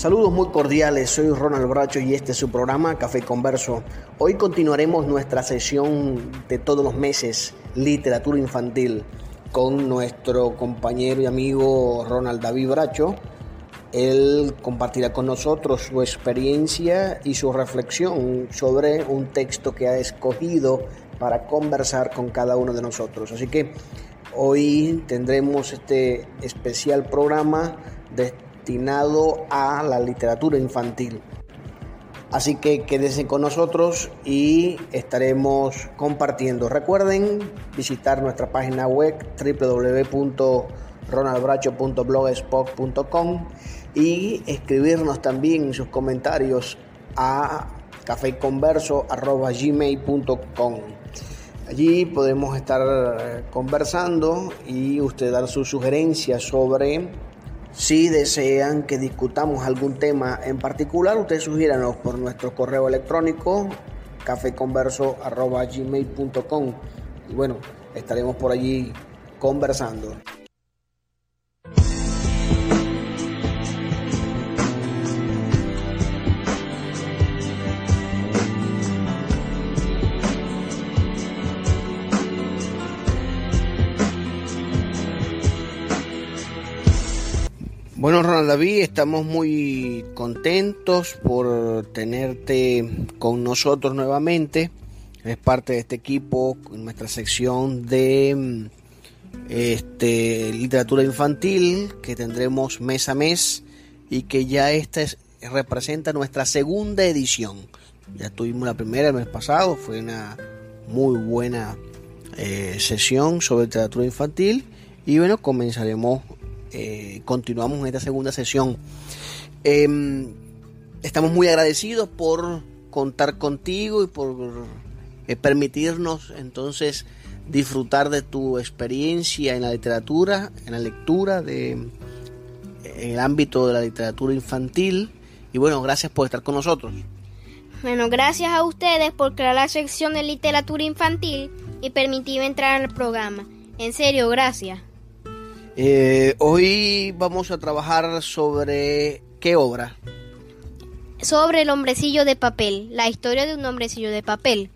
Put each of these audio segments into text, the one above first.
Saludos muy cordiales, soy Ronald Bracho y este es su programa Café Converso. Hoy continuaremos nuestra sesión de todos los meses, literatura infantil, con nuestro compañero y amigo Ronald David Bracho. Él compartirá con nosotros su experiencia y su reflexión sobre un texto que ha escogido para conversar con cada uno de nosotros. Así que hoy tendremos este especial programa destinado a la literatura infantil. Así que quédense con nosotros y estaremos compartiendo. Recuerden visitar nuestra página web www.ronaldbracho.blogspot.com y escribirnos también sus comentarios a cafeconverso.gmail.com. Allí podemos estar eh, conversando y usted dar sus sugerencias sobre si desean que discutamos algún tema en particular, ustedes sugiéranos por nuestro correo electrónico cafeconverso.gmail.com y bueno, estaremos por allí conversando. David, estamos muy contentos por tenerte con nosotros nuevamente. Es parte de este equipo, nuestra sección de este, literatura infantil que tendremos mes a mes y que ya esta representa nuestra segunda edición. Ya tuvimos la primera el mes pasado, fue una muy buena eh, sesión sobre literatura infantil y bueno, comenzaremos eh, continuamos en esta segunda sesión. Em, estamos muy agradecidos por contar contigo y por eh, permitirnos entonces disfrutar de tu experiencia en la literatura, en la lectura, de, en el ámbito de la literatura infantil. Y bueno, gracias por estar con nosotros. Bueno, gracias a ustedes por crear la sección de literatura infantil y permitir entrar al programa. En serio, gracias. Eh, hoy vamos a trabajar sobre qué obra. Sobre el hombrecillo de papel, la historia de un hombrecillo de papel.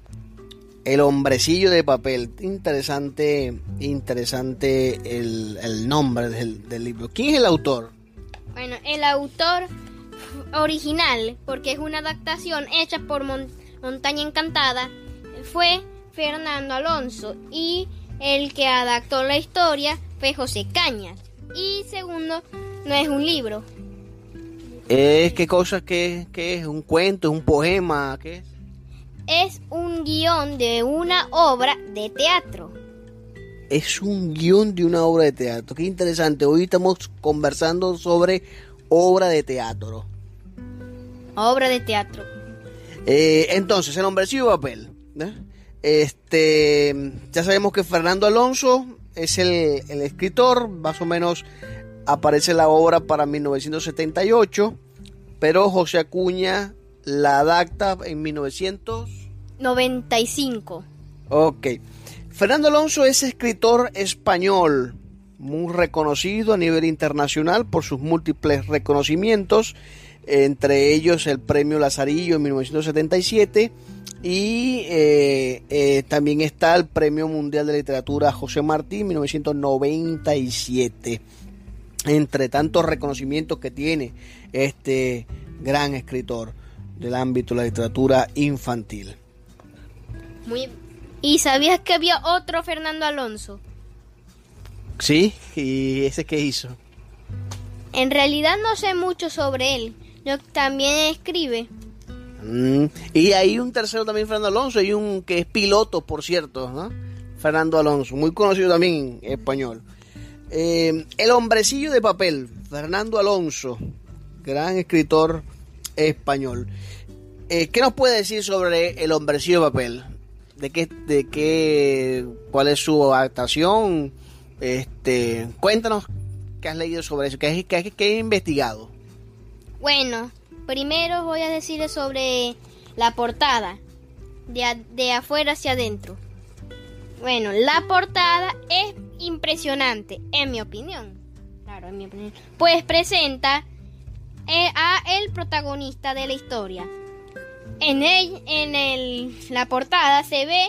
El hombrecillo de papel, interesante, interesante el, nombre del, del, libro. ¿Quién es el autor? Bueno, el autor original, porque es una adaptación hecha por Montaña Encantada, fue Fernando Alonso y el que adaptó la historia fue José Cañas. Y segundo, no es un libro. ¿Es qué cosa que, es? ¿Un cuento? ¿Un poema? ¿Qué es? Es un guion de una obra de teatro. Es un guion de una obra de teatro. Qué interesante. Hoy estamos conversando sobre obra de teatro. Obra de teatro. Eh, entonces, el hombrecillo de papel. ¿eh? Este, ya sabemos que Fernando Alonso es el, escritor, más o menos aparece la obra para 1978, pero José Acuña la adapta en 1995. Ok. Fernando Alonso es escritor español, muy reconocido a nivel internacional por sus múltiples reconocimientos, entre ellos el premio Lazarillo en 1977 y eh, eh, también está el Premio Mundial de Literatura José Martí 1997. Entre tantos reconocimientos que tiene este gran escritor del ámbito de la literatura infantil. Muy... ¿Y sabías que había otro Fernando Alonso? Sí, ¿y ese qué hizo? En realidad no sé mucho sobre él. Yo también escribe. Y hay un tercero también, Fernando Alonso, hay un que es piloto, por cierto, ¿no? Fernando Alonso, muy conocido también español. Eh, el hombrecillo de papel, Fernando Alonso, gran escritor español. Eh, ¿Qué nos puede decir sobre el hombrecillo de papel? ¿De qué, de qué, cuál es su adaptación? Este, cuéntanos qué has leído sobre eso, qué, qué, qué has investigado. Bueno, Primero voy a decirles sobre la portada, de, afuera hacia adentro. Bueno, la portada es impresionante, en mi opinión. Claro, en mi opinión. Pues presenta eh, a el protagonista de la historia. En, el, en el, la portada se ve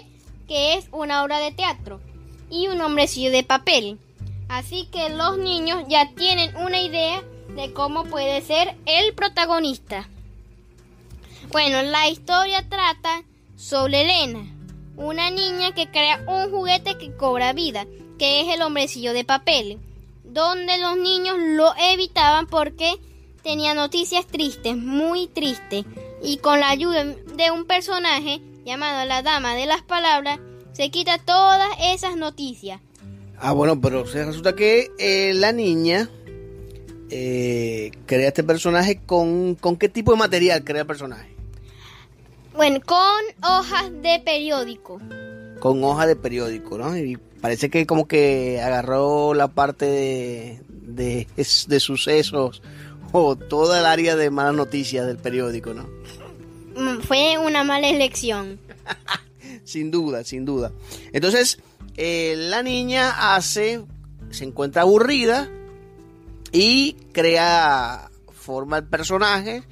que es una obra de teatro y un hombrecillo de papel. Así que los niños ya tienen una idea de cómo puede ser el protagonista. Bueno, la historia trata sobre Elena, una niña que crea un juguete que cobra vida, que es el hombrecillo de papel, donde los niños lo evitaban porque tenía noticias tristes, muy tristes, y con la ayuda de un personaje llamado la Dama de las Palabras, se quita todas esas noticias. Ah, bueno, pero resulta que eh, la niña eh, crea este personaje con, con qué tipo de material crea el personaje. Bueno, con hojas de periódico. Con hojas de periódico, ¿no? Y parece que como que agarró la parte de, de, de sucesos o toda el área de malas noticias del periódico, ¿no? Mm, fue una mala elección. sin duda, sin duda. Entonces, eh, la niña hace, se encuentra aburrida y crea, forma el personaje,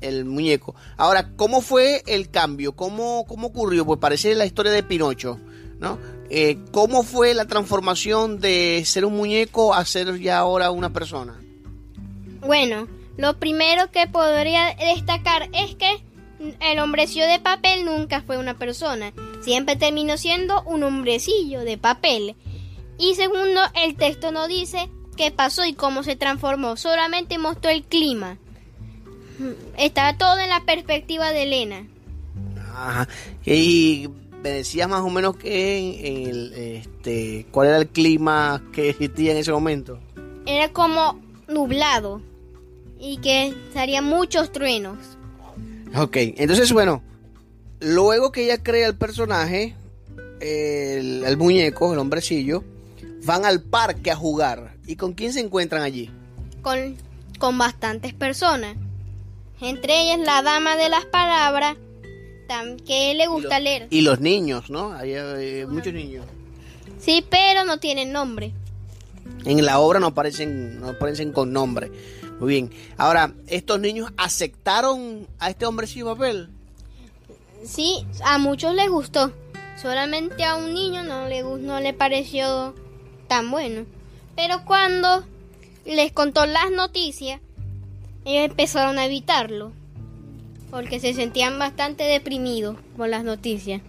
el muñeco. Ahora, ¿cómo fue el cambio? ¿Cómo, cómo ocurrió? Pues parece la historia de Pinocho, ¿no? Eh, ¿Cómo fue la transformación de ser un muñeco a ser ya ahora una persona? Bueno, lo primero que podría destacar es que el hombrecillo de papel nunca fue una persona, siempre terminó siendo un hombrecillo de papel. Y segundo, el texto no dice qué pasó y cómo se transformó, solamente mostró el clima. Estaba todo en la perspectiva de Elena. Ajá. Y me decías más o menos que el, este, cuál era el clima que existía en ese momento. Era como nublado y que salían muchos truenos. Ok, entonces bueno, luego que ella crea el personaje, el, el, muñeco, el hombrecillo, van al parque a jugar. ¿Y con quién se encuentran allí? Con, con bastantes personas. Entre ellas la dama de las palabras, que le gusta leer. Y los niños, ¿no? Hay, hay muchos niños. Sí, pero no tienen nombre. En la obra no aparecen, no aparecen con nombre. Muy bien. Ahora, ¿estos niños aceptaron a este hombre sin papel? Sí, a muchos les gustó. Solamente a un niño no le, no le pareció tan bueno. Pero cuando les contó las noticias, ellos empezaron a evitarlo. Porque se sentían bastante deprimidos por las noticias.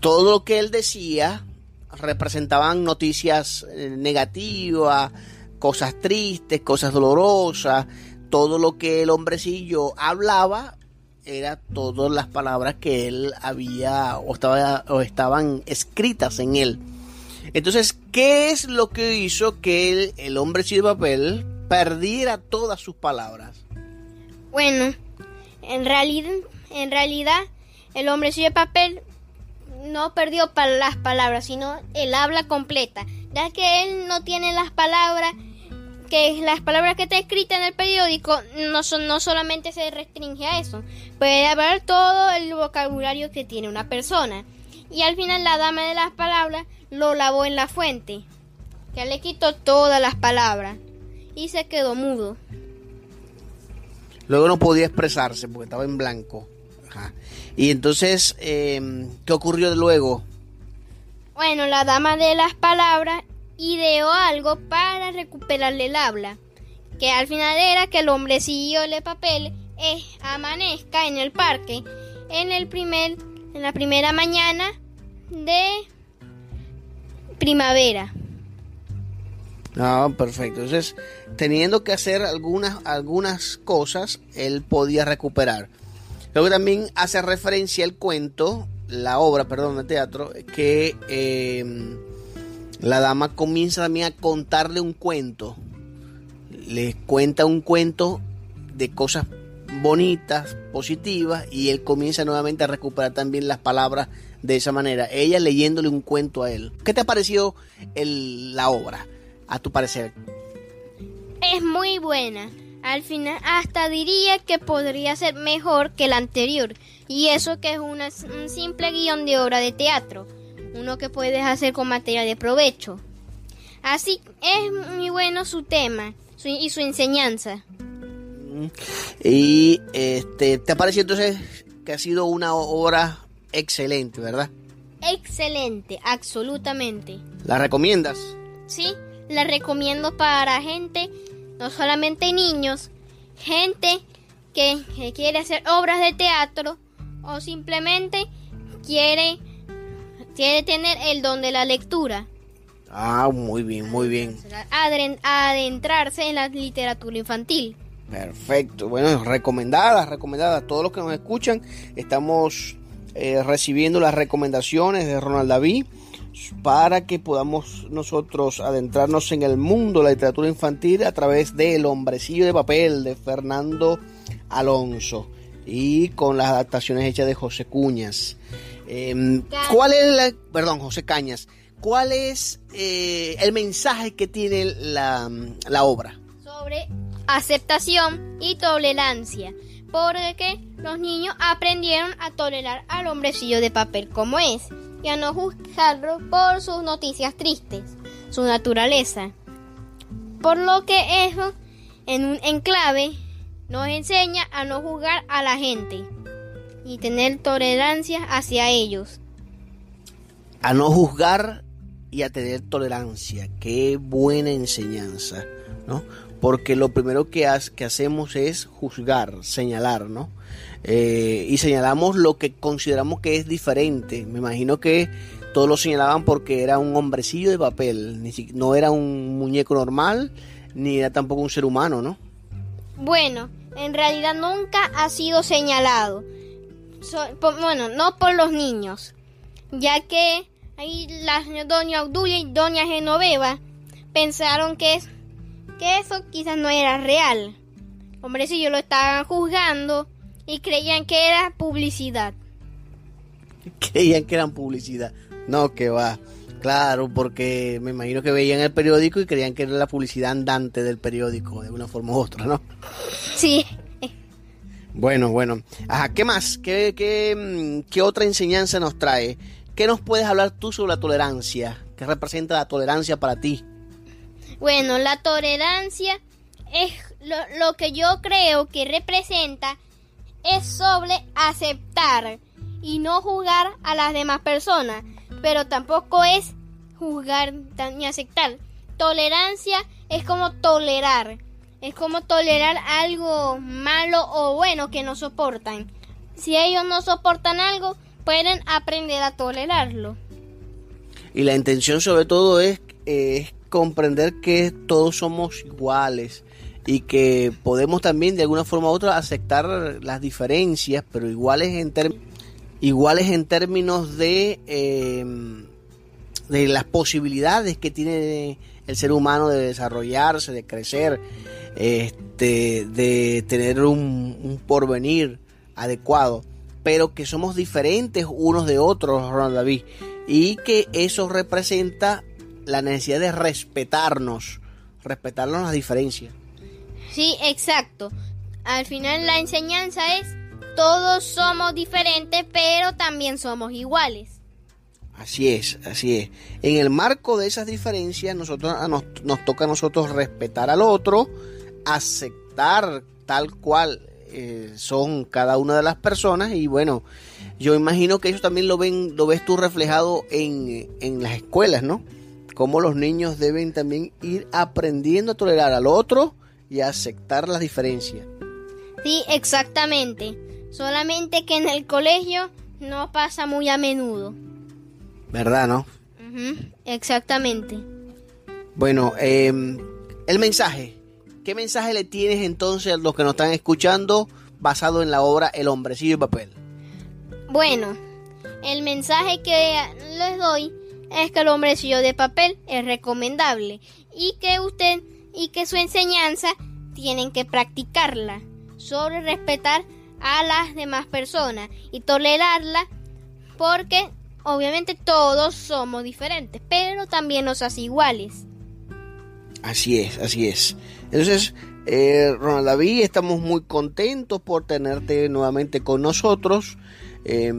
Todo lo que él decía representaban noticias eh, negativas, cosas tristes, cosas dolorosas, todo lo que el hombrecillo hablaba era todas las palabras que él había o, estaba, o estaban escritas en él. Entonces, ¿qué es lo que hizo que el, el hombrecillo de papel perdiera todas sus palabras? Bueno, en realidad, en realidad el hombrecillo de papel no perdió las palabras, sino el habla completa, ya que él no tiene las palabras que las palabras que está escrita en el periódico no son no solamente se restringe a eso, puede hablar todo el vocabulario que tiene una persona. Y al final la dama de las palabras lo lavó en la fuente, que le quitó todas las palabras y se quedó mudo. Luego no podía expresarse porque estaba en blanco. Ajá. Y entonces, eh, ¿qué ocurrió luego? Bueno, la dama de las palabras ideó algo para recuperarle el habla, que al final era que el hombrecillo de papel eh, amanezca en el parque en el primer en la primera mañana de primavera. Ah, perfecto. Entonces, teniendo que hacer algunas, algunas cosas, él podía recuperar. Luego también hace referencia el cuento, la obra, perdón, de teatro, que eh, la dama comienza también a contarle un cuento. Le cuenta un cuento de cosas bonitas, positivas, y él comienza nuevamente a recuperar también las palabras de esa manera. Ella leyéndole un cuento a él. ¿Qué te ha parecido el, la obra, a tu parecer? Es muy buena. Al final hasta diría que podría ser mejor que la anterior. Y eso que es una, un simple guion de obra de teatro uno que puedes hacer con material de provecho. Así es muy bueno su tema y su enseñanza. Y este, ¿te parece entonces que ha sido una obra excelente, verdad? Excelente, absolutamente. ¿La recomiendas? Sí, la recomiendo para gente, no solamente niños, gente que, que quiere hacer obras de teatro o simplemente quiere, quiere tener el don de la lectura. Ah, muy bien, muy bien. Adentrarse en la literatura infantil. Perfecto. Bueno, recomendadas, recomendadas. Todos los que nos escuchan, estamos eh, recibiendo las recomendaciones de Ronald David para que podamos nosotros adentrarnos en el mundo de la literatura infantil a través de El hombrecillo de papel de Fernando Alonso y con las adaptaciones hechas de José Cuñas. Em, ¿Cuál es la, perdón, José Cañas? ¿Cuál es eh, el mensaje que tiene la, la obra? sobre aceptación y tolerancia, porque los niños aprendieron a tolerar al hombrecillo de papel como es y a no juzgarlo por sus noticias tristes, su naturaleza. Por lo que eso, en un enclave, nos enseña a no juzgar a la gente y tener tolerancia hacia ellos. a no juzgar y a tener tolerancia. Qué buena enseñanza, ¿no? Porque lo primero que, ha- que hacemos es juzgar, señalar, ¿no? Eh, y señalamos lo que consideramos que es diferente. Me imagino que todos lo señalaban porque era un hombrecillo de papel, ni si- no era un muñeco normal, ni era tampoco un ser humano, ¿no? Bueno, en realidad nunca ha sido señalado. Bueno, no por los niños, ya que ahí la doña Obdulia y doña Genoveva pensaron que, es, que eso quizás no era real. Hombre, si yo lo estaban juzgando y creían que era publicidad. Creían que eran publicidad. No, que va. Claro, porque me imagino que veían el periódico y creían que era la publicidad andante del periódico, de una forma u otra, ¿no? Sí, Bueno, bueno. Ajá, ¿qué más? ¿Qué, qué, mm, qué otra enseñanza nos trae? ¿Qué nos puedes hablar tú sobre la tolerancia? ¿Qué representa la tolerancia para ti? Bueno, la tolerancia es lo, que yo creo que representa es sobre aceptar y no juzgar a las demás personas, pero tampoco es juzgar ni aceptar. Tolerancia es como tolerar, es como tolerar algo malo o bueno que no soportan. Si ellos no soportan algo, pueden aprender a tolerarlo. Y la intención sobre todo es comprender que todos somos iguales y que podemos también de alguna forma u otra aceptar las diferencias, pero iguales en, iguales en términos de, eh, de las posibilidades que tiene el ser humano de desarrollarse, de crecer, este, de tener un, un porvenir adecuado, pero que somos diferentes unos de otros, Ronald David, y que eso representa la necesidad de respetarnos, respetarnos las diferencias. Sí, exacto. Al final la enseñanza es todos somos diferentes, pero también somos iguales. Así es, así es. En el marco de esas diferencias, nosotros nos toca a nosotros respetar al otro, aceptar tal cual eh, son cada una de las personas y bueno, yo imagino que eso también lo ven, lo ves tú reflejado en, en las escuelas, ¿no? Cómo los niños deben también ir aprendiendo a tolerar al otro y a aceptar las diferencias. Sí, exactamente. Solamente que en el colegio no pasa muy a menudo. ¿Verdad, no? Exactamente. Bueno, eh, el mensaje. ¿Qué mensaje le tienes entonces a los que nos están escuchando basado en la obra El hombrecillo de papel? Bueno, el mensaje que les doy es que el hombrecillo de papel es recomendable y que usted y que su enseñanza tienen que practicarla sobre respetar a las demás personas y tolerarla porque obviamente todos somos diferentes, pero también nos hace iguales. Así es, así es. Entonces, eh, Ronald David, estamos muy contentos por tenerte nuevamente con nosotros, eh,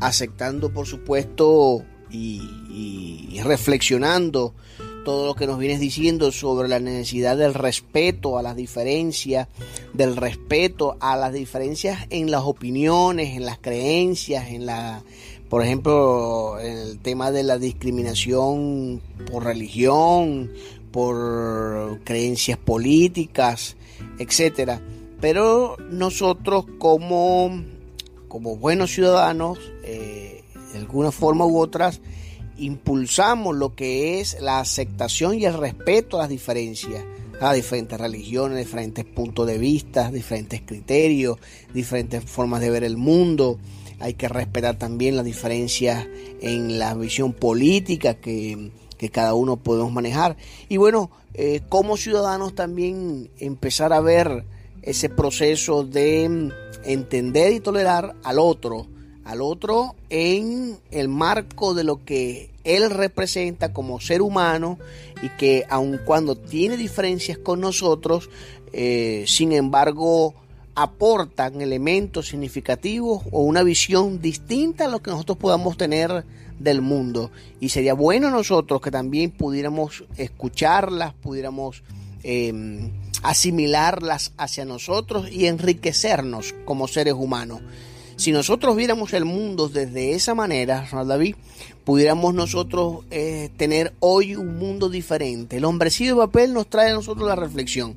aceptando, por supuesto, y, reflexionando todo lo que nos vienes diciendo sobre la necesidad del respeto a las diferencias, del respeto a las diferencias en las opiniones, en las creencias, en la, por ejemplo, en el tema de la discriminación por religión, por creencias políticas, etcétera. Pero nosotros como, como buenos ciudadanos, eh, de alguna forma u otras, impulsamos lo que es la aceptación y el respeto a las diferencias, a diferentes religiones, diferentes puntos de vista, diferentes criterios, diferentes formas de ver el mundo. Hay que respetar también las diferencias en la visión política que, cada uno podemos manejar. Y bueno, eh, como ciudadanos también empezar a ver ese proceso de entender y tolerar al otro, al otro en el marco de lo que él representa como ser humano y que aun cuando tiene diferencias con nosotros, eh, sin embargo aportan elementos significativos o una visión distinta a lo que nosotros podamos tener del mundo. Y sería bueno nosotros que también pudiéramos escucharlas, pudiéramos em, asimilarlas hacia nosotros y enriquecernos como seres humanos. Si nosotros viéramos el mundo desde esa manera, David, pudiéramos nosotros eh, tener hoy un mundo diferente. El hombrecillo de papel nos trae a nosotros la reflexión.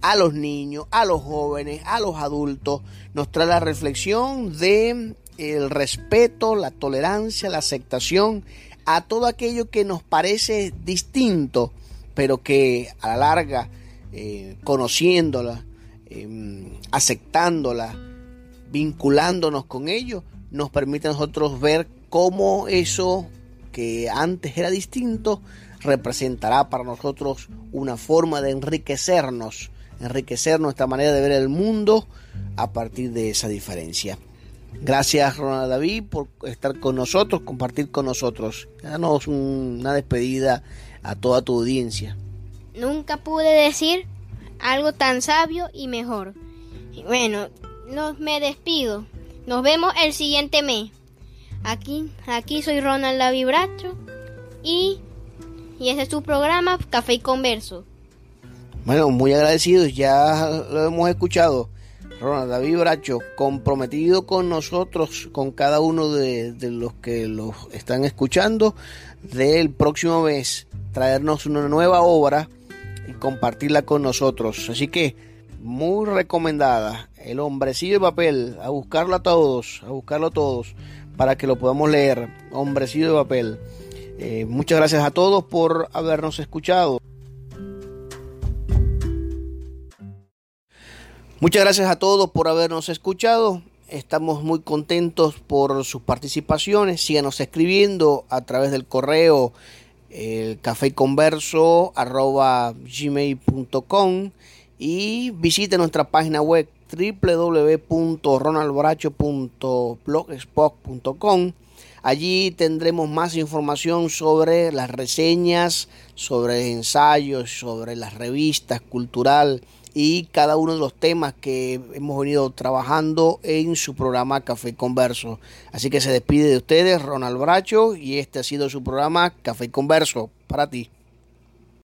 A los niños, a los jóvenes, a los adultos, nos trae la reflexión de el respeto, la tolerancia, la aceptación a todo aquello que nos parece distinto, pero que a la larga, eh, conociéndola, em, aceptándola, vinculándonos con ello, nos permite a nosotros ver cómo eso que antes era distinto representará para nosotros una forma de enriquecernos, enriquecer nuestra manera de ver el mundo a partir de esa diferencia. Gracias Ronald David por estar con nosotros, compartir con nosotros. Danos una despedida a toda tu audiencia. Nunca pude decir algo tan sabio y mejor. Bueno, nos me despido. Nos vemos el siguiente mes. Aquí, aquí soy Ronald David Bracho y, y este es su programa Café y Converso. Bueno, muy agradecidos, ya lo hemos escuchado. Ronald David Bracho, comprometido con nosotros, con cada uno de, de los que los están escuchando, del próximo mes traernos una nueva obra y compartirla con nosotros. Así que muy recomendada, El hombrecillo de papel, a buscarlo a todos, a buscarlo a todos para que lo podamos leer, Hombrecillo de papel. Eh, muchas gracias a todos por habernos escuchado. Muchas gracias a todos por habernos escuchado. Estamos muy contentos por sus participaciones. Síganos escribiendo a través del correo el gmail.com y visite nuestra página web www.ronaldboracho.blogspot.com. Allí tendremos más información sobre las reseñas, sobre ensayos, sobre las revistas cultural y cada uno de los temas que hemos venido trabajando en su programa Café Converso. Así que se despide de ustedes Ronald Bracho y este ha sido su programa Café Converso para ti.